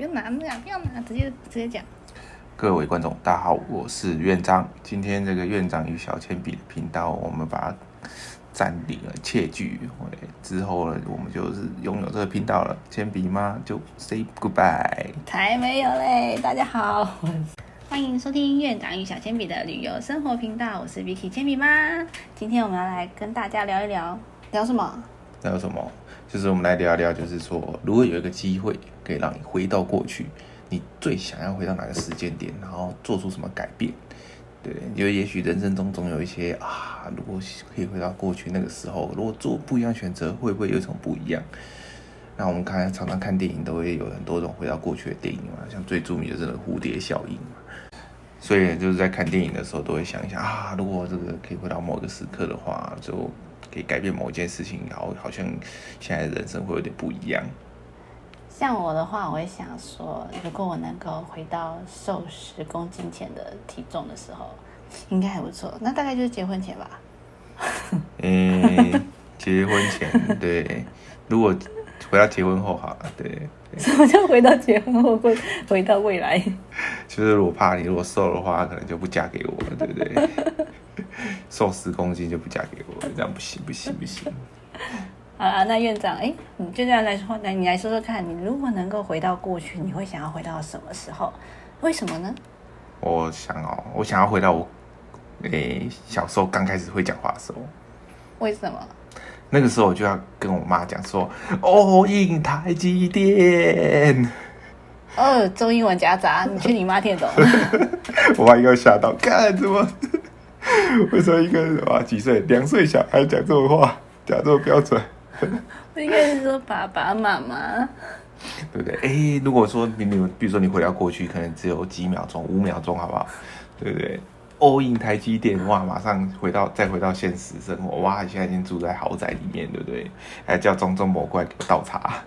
不用拿那样，不要拿，直接直接讲。各位观众，大家好，我是院长。今天这个院长与小铅笔的频道，我们把它占领了，窃据。之后呢，我们就是拥有这个频道了。铅笔吗？就 say goodbye。才没有嘞！大家好，欢迎收听院长与小铅笔的旅游生活频道，我是 Vicky 铅笔妈。今天我们要来跟大家聊一聊，聊什么？那有什么？就是我们来聊一聊，就是说，如果有一个机会可以让你回到过去。你最想要回到哪个时间点，然后做出什么改变？对，因为也许人生中总有一些啊，如果可以回到过去那个时候，如果做不一样选择，会不会有一种不一样？那我们看常常看电影都会有很多种回到过去的电影嘛，像最著名的这个蝴蝶效应嘛。所以就是在看电影的时候都会想一想啊，如果这个可以回到某个时刻的话，就可以改变某一件事情，然后好像现在人生会有点不一样。像我的话，我会想说，如果我能够回到瘦十公斤前的体重的时候，应该还不错。那大概就是结婚前吧。嗯，结婚前对。如果回到结婚后好了，对。什么叫回到结婚后会回到未来？就是我怕你如果瘦的话，可能就不嫁给我了，对不对？瘦十公斤就不嫁给我，这样不行，不行，不行。好啊，那院长，哎，你就这样来说，来你来说说看，你如果能够回到过去，你会想要回到什么时候？为什么呢？我想哦，我想要回到我，诶，小时候刚开始会讲话的时候。为什么？那个时候我就要跟我妈讲说，哦，印台积电。哦，中英文夹杂，你去你妈听懂？我妈应该吓到，看怎么？为什么一个哇几岁两岁小孩讲这种话，讲这么标准？我应该是说爸爸妈妈，对不对？哎，如果说你你，比如说你回到过去，可能只有几秒钟、五秒钟，好不好？对不对？all in 台积电，哇，马上回到再回到现实生活，哇，现在已经住在豪宅里面，对不对？还叫中中某过来给我倒茶。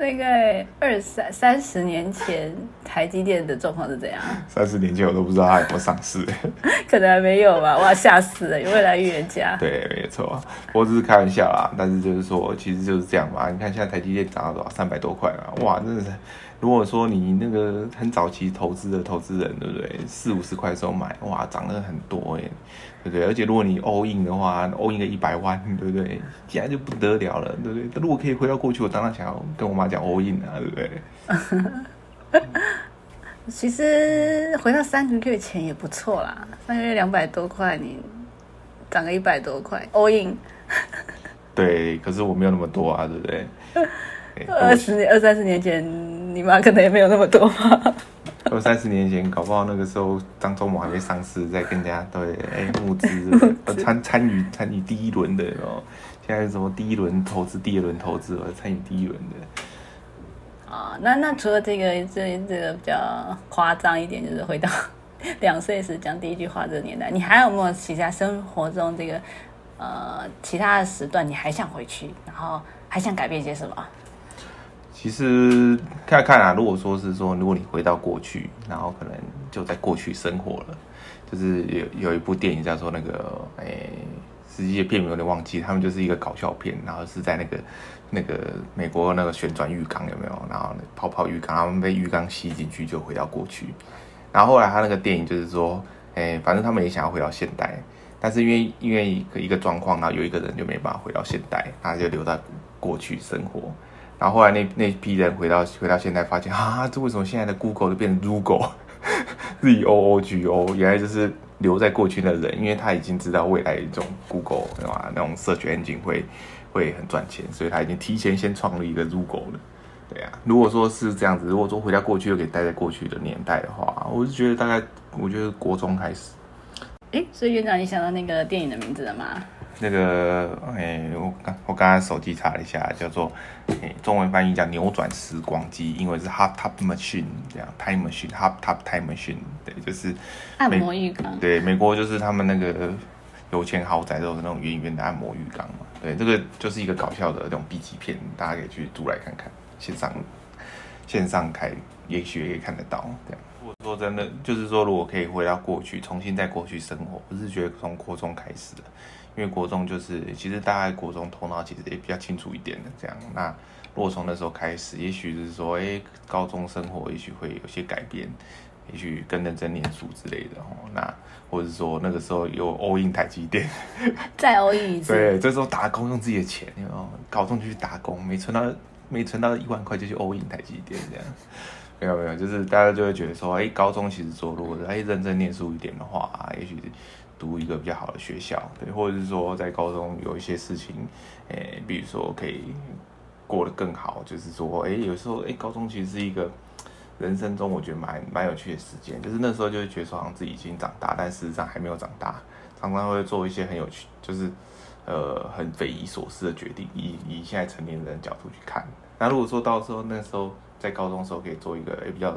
大概二三三十年前，台积电的状况是怎样？三十年前我都不知道它有没有上市，可能还没有吧。哇，吓死了，未来越加。对，没错，我只是开玩笑啦。但是就是说，其实就是这样嘛。你看现在台积电涨到多少？三百多块啊！哇，真的是。如果说你那个很早期投资的投资人，对不对？四五十块的时候买，哇，涨了很多哎，对不对？而且如果你 all in 的话，all in 个一百万，对不对？现在就不得了了，对不对？如果可以回到过去，我当然想要跟我妈讲 all in 啊，对不对？其实回到三个月前也不错啦，三个月两百多块，你涨个一百多块 all in。对，可是我没有那么多啊，对不对？二十年、二三十年前，你妈可能也没有那么多吧。二三十年前，搞不好那个时候张忠谋还没上市，在跟人家对哎募资，参参与参与第一轮的哦。现在什么第一轮投资、第二轮投资，我参与第一轮的。啊，那那除了这个这这个比较夸张一点，就是回到 两岁时讲第一句话这个年代，你还有没有其他生活中这个呃其他的时段，你还想回去，然后还想改变些什么？其实看看啊，如果说是说，如果你回到过去，然后可能就在过去生活了，就是有有一部电影叫做那个，哎，实际的片名有点忘记，他们就是一个搞笑片，然后是在那个那个美国那个旋转浴缸有没有？然后泡泡浴缸，他们被浴缸吸进去就回到过去，然后后来他那个电影就是说，哎，反正他们也想要回到现代，但是因为因为一个一个状况，然后有一个人就没办法回到现代，他就留在过去生活。然后后来那那批人回到回到现在，发现啊，这为什么现在的 Google 都变成 Google，Z O O G O，原来就是留在过去的人，因为他已经知道未来一种 Google 对吧？那种 search engine 会会很赚钱，所以他已经提前先创立一个 Google 了。对啊，如果说是这样子，如果说回到过去又可以待在过去的年代的话，我是觉得大概我觉得国中开始。哎，所以院长，你想到那个电影的名字了吗？那个，哎，我刚我刚刚手机查了一下，叫做，哎，中文翻译叫扭转时光机，英文是 hot tub machine，这样 time machine，hot tub time machine，对，就是按摩浴缸。对，美国就是他们那个有钱豪宅都有那种圆圆的按摩浴缸嘛。对，这个就是一个搞笑的那种 B 级片，大家可以去租来看看，线上线上开，也许也可以看得到。这样，我说真的，就是说如果可以回到过去，重新在过去生活，我是觉得从国中开始的。因因为国中就是其实大概国中头脑其实也比较清楚一点的这样。那如果从那时候开始，也许就是说，哎，高中生活也许会有些改变，也许更认真念书之类的哦。那或者说那个时候有 all in 台积电，再 all in 一次，对，这时候打工用自己的钱，哦，高中就去打工，没存到没存到一万块就去 all in 台积电这样。没有没有，就是大家就会觉得说，哎，高中其实说，如果哎认真念书一点的话，也许读一个比较好的学校，对，或者是说在高中有一些事情，诶，比如说可以过得更好，就是说，哎，有时候哎，高中其实是一个人生中我觉得蛮蛮有趣的时间，就是那时候就会觉得说，好像自己已经长大，但事实上还没有长大，常常会做一些很有趣，就是呃很匪夷所思的决定，以以现在成年人的角度去看，那如果说到时候那时候。在高中时候可以做一个诶比较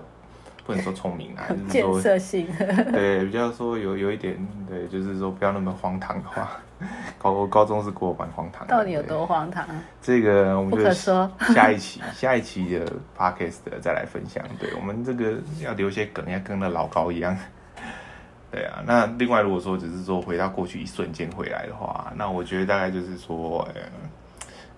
不能说聪明啊，就是说建设性，对，比较说有有一点，对，就是说不要那么荒唐的话，高高中是过蛮荒唐。到底有多荒唐？这个我们就说下一期下一期的 podcast 再来分享。对我们这个要留些梗，要跟那老高一样。对啊，那另外如果说只是说回到过去一瞬间回来的话，那我觉得大概就是说，呃。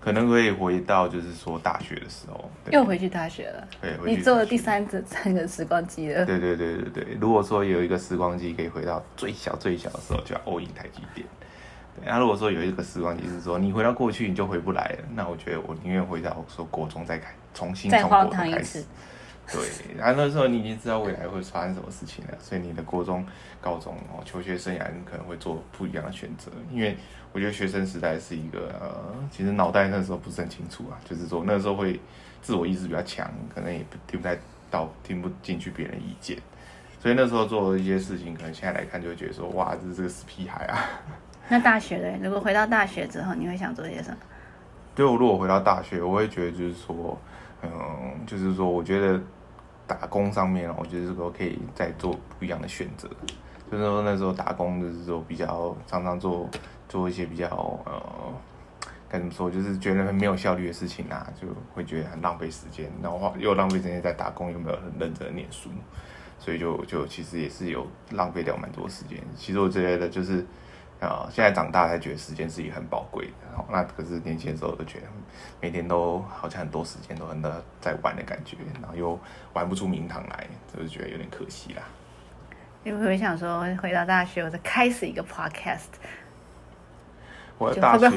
可能可以回到，就是说大学的时候，又回去大学了。对，你做了第三次三个时光机了。对对对对对，如果说有一个时光机可以回到最小最小的时候，就要 all in 台积电。对，那如果说有一个时光机是说你回到过去你就回不来了，那我觉得我宁愿回到说国中再开，重新从国中开始。对，然后那时候你已经知道未来会发生什么事情了，所以你的国中、高中哦，求学生涯你可能会做不一样的选择。因为我觉得学生时代是一个呃，其实脑袋那时候不是很清楚啊，就是说那时候会自我意识比较强，可能也不听不太到、听不进去别人意见，所以那时候做的一些事情，可能现在来看就会觉得说，哇，这是个死屁孩啊。那大学嘞？如果回到大学之后，你会想做些什么？对我如果回到大学，我会觉得就是说，嗯，就是说，我觉得。打工上面，我觉得这个可以再做不一样的选择。就是说那时候打工就是说比较常常做做一些比较呃该怎么说，就是觉得很没有效率的事情啊，就会觉得很浪费时间，然后又浪费时间在打工，又没有很认真的念书，所以就就其实也是有浪费掉蛮多时间。其实我觉得就是。啊，现在长大才觉得时间是一个很宝贵的，好，那可是年轻的时候都觉得每天都好像很多时间都很的在玩的感觉，然后又玩不出名堂来，就是觉得有点可惜啦。你会不会想说回到大学，我再开始一个 podcast？我要大学，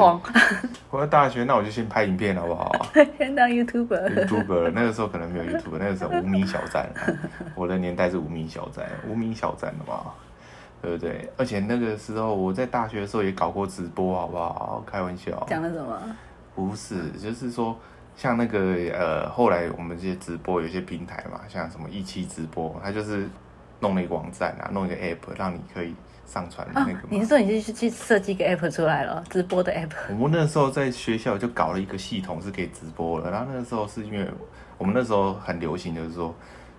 我要大学，那我就先拍影片好不好？先当 YouTuber。YouTuber 那个时候可能没有 YouTuber，那个时候无名小站，我的年代是无名小站，无名小站的嘛。对不对？而且那个时候我在大学的时候也搞过直播，好不好？开玩笑。讲了什么？不是，就是说，像那个呃，后来我们这些直播有些平台嘛，像什么一期直播，它就是弄了一个网站啊，弄一个 app，让你可以上传那个。你是说你是去设计一个 app 出来了？直播的 app？我们那时候在学校就搞了一个系统，是可以直播的。然后那个时候是因为我们那时候很流行，就是说，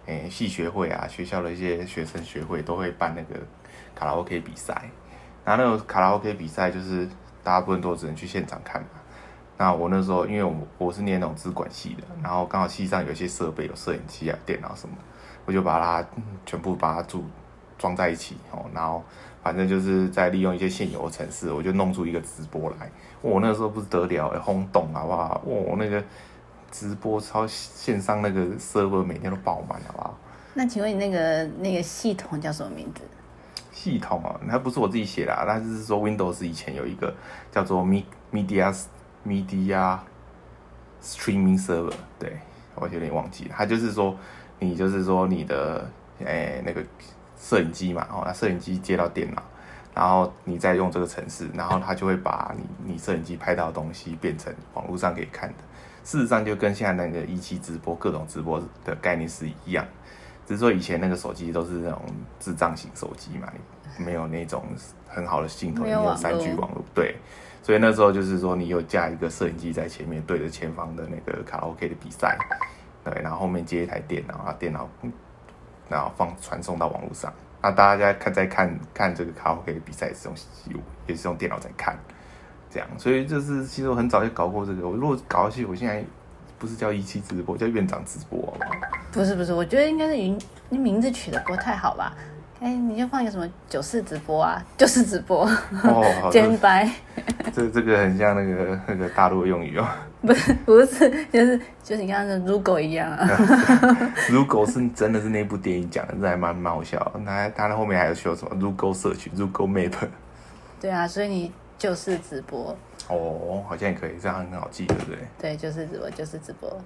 诶，系学会啊，学校的一些学生学会都会办那个。卡拉 OK 比赛，然后那个卡拉 OK 比赛就是大部分都只能去现场看嘛。那我那时候因为我我是念那种资管系的，然后刚好系上有一些设备有摄影机啊、电脑什么，我就把它全部把它组装在一起哦。然后反正就是在利用一些现有的城市，我就弄出一个直播来。我那时候不是得了轰动好不好？我那个直播超线上那个 server 每天都爆满好不好？那请问你那个那个系统叫什么名字？系统啊，它不是我自己写的，它是说 Windows 以前有一个叫做 Media Media Streaming Server，对我有点忘记了。它就是说，你就是说你的诶那个摄影机嘛，哦，那摄影机接到电脑，然后你再用这个程式，然后它就会把你你摄影机拍到的东西变成网络上可以看的。事实上就跟现在那个一期直播各种直播的概念是一样。只是说以前那个手机都是那种智障型手机嘛，没有那种很好的镜头，没有三 G 网络，对，所以那时候就是说你有架一个摄影机在前面对着前方的那个卡拉 OK 的比赛，对，然后后面接一台电脑，啊电脑，然后放传送到网络上，那大家看在看看这个卡拉 OK 的比赛是用也是用电脑在看，这样，所以就是其实我很早就搞过这个，我如果搞下去，我现在。不是叫一期直播，叫院长直播，不是不是，我觉得应该是云，你名字取的不太好吧？哎，你就放一个什么九四直播啊，就是直播，哦，肩白，这这个很像那个那个大陆用语哦。不是不是，就是就是你看那如狗一样啊。如狗是真的是那部电影讲的，这还蛮蛮好笑。他他后面还有说什么如狗社区、如狗 map。对啊，所以你就是直播。哦，好像也可以，这样很好记，对不对？对，就是直播，就是直播。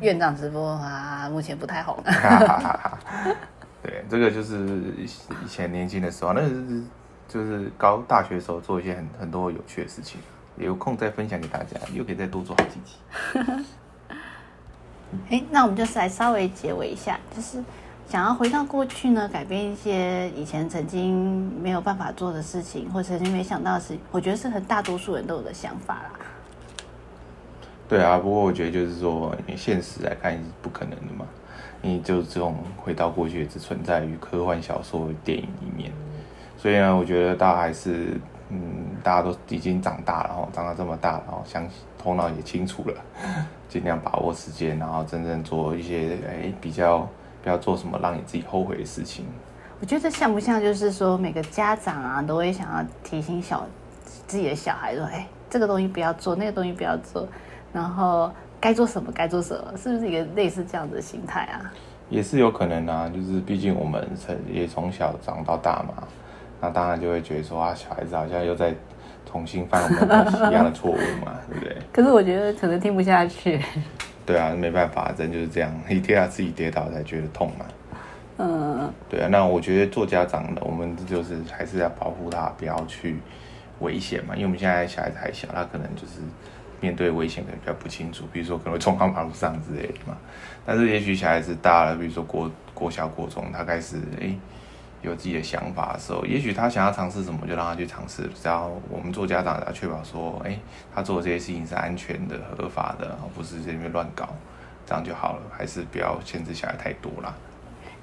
院长直播啊，目前不太红。对，这个就是以前年轻的时候，那是就是高大学的时候做一些很很多有趣的事情，有空再分享给大家，又可以再多做好几集。哎，那我们就是来稍微结尾一下，就是想要回到过去呢，改变一些以前曾经没有办法做的事情，或曾经没想到的事，我觉得是很大多数人都有的想法啦。对啊，不过我觉得就是说，你现实来看是不可能的嘛，你就这种回到过去，只存在于科幻小说、电影里面。所以呢，我觉得大家还是，嗯，大家都已经长大了，然后长到这么大了，然后想头脑也清楚了，尽量把握时间，然后真正做一些，哎，比较不要做什么让你自己后悔的事情。我觉得像不像就是说，每个家长啊都会想要提醒小自己的小孩说，哎，这个东西不要做，那个东西不要做，然后该做什么该做什么，是不是一个类似这样的心态啊？也是有可能啊，就是毕竟我们从也从小长到大嘛，那当然就会觉得说啊，小孩子好像又在重新犯我们一样的错误嘛，对不对？可是我觉得可能听不下去。对啊，没办法，人就是这样，一定要自己跌倒才觉得痛嘛。嗯，对啊，那我觉得做家长的，我们就是还是要保护他，不要去危险嘛，因为我们现在小孩子还小，他可能就是面对危险可能比较不清楚，比如说可能会冲到马路上之类的嘛。但是也许小孩子大了，比如说国国小、国中，他开始诶有自己的想法的时候，也许他想要尝试什么，就让他去尝试。只要我们做家长要确保说，诶他做的这些事情是安全的、合法的，而不是这边乱搞，这样就好了。还是不要限制小孩太多啦。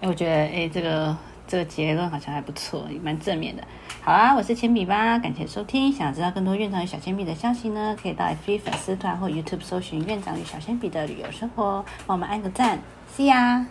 哎，我觉得哎，这个这个结论好像还不错，也蛮正面的。好啊，我是铅笔吧，感谢收听。想知道更多院长与小铅笔的消息呢，可以到 FB 粉丝团或 YouTube 搜寻院长与小铅笔的旅游生活，帮我们按个赞，See ya。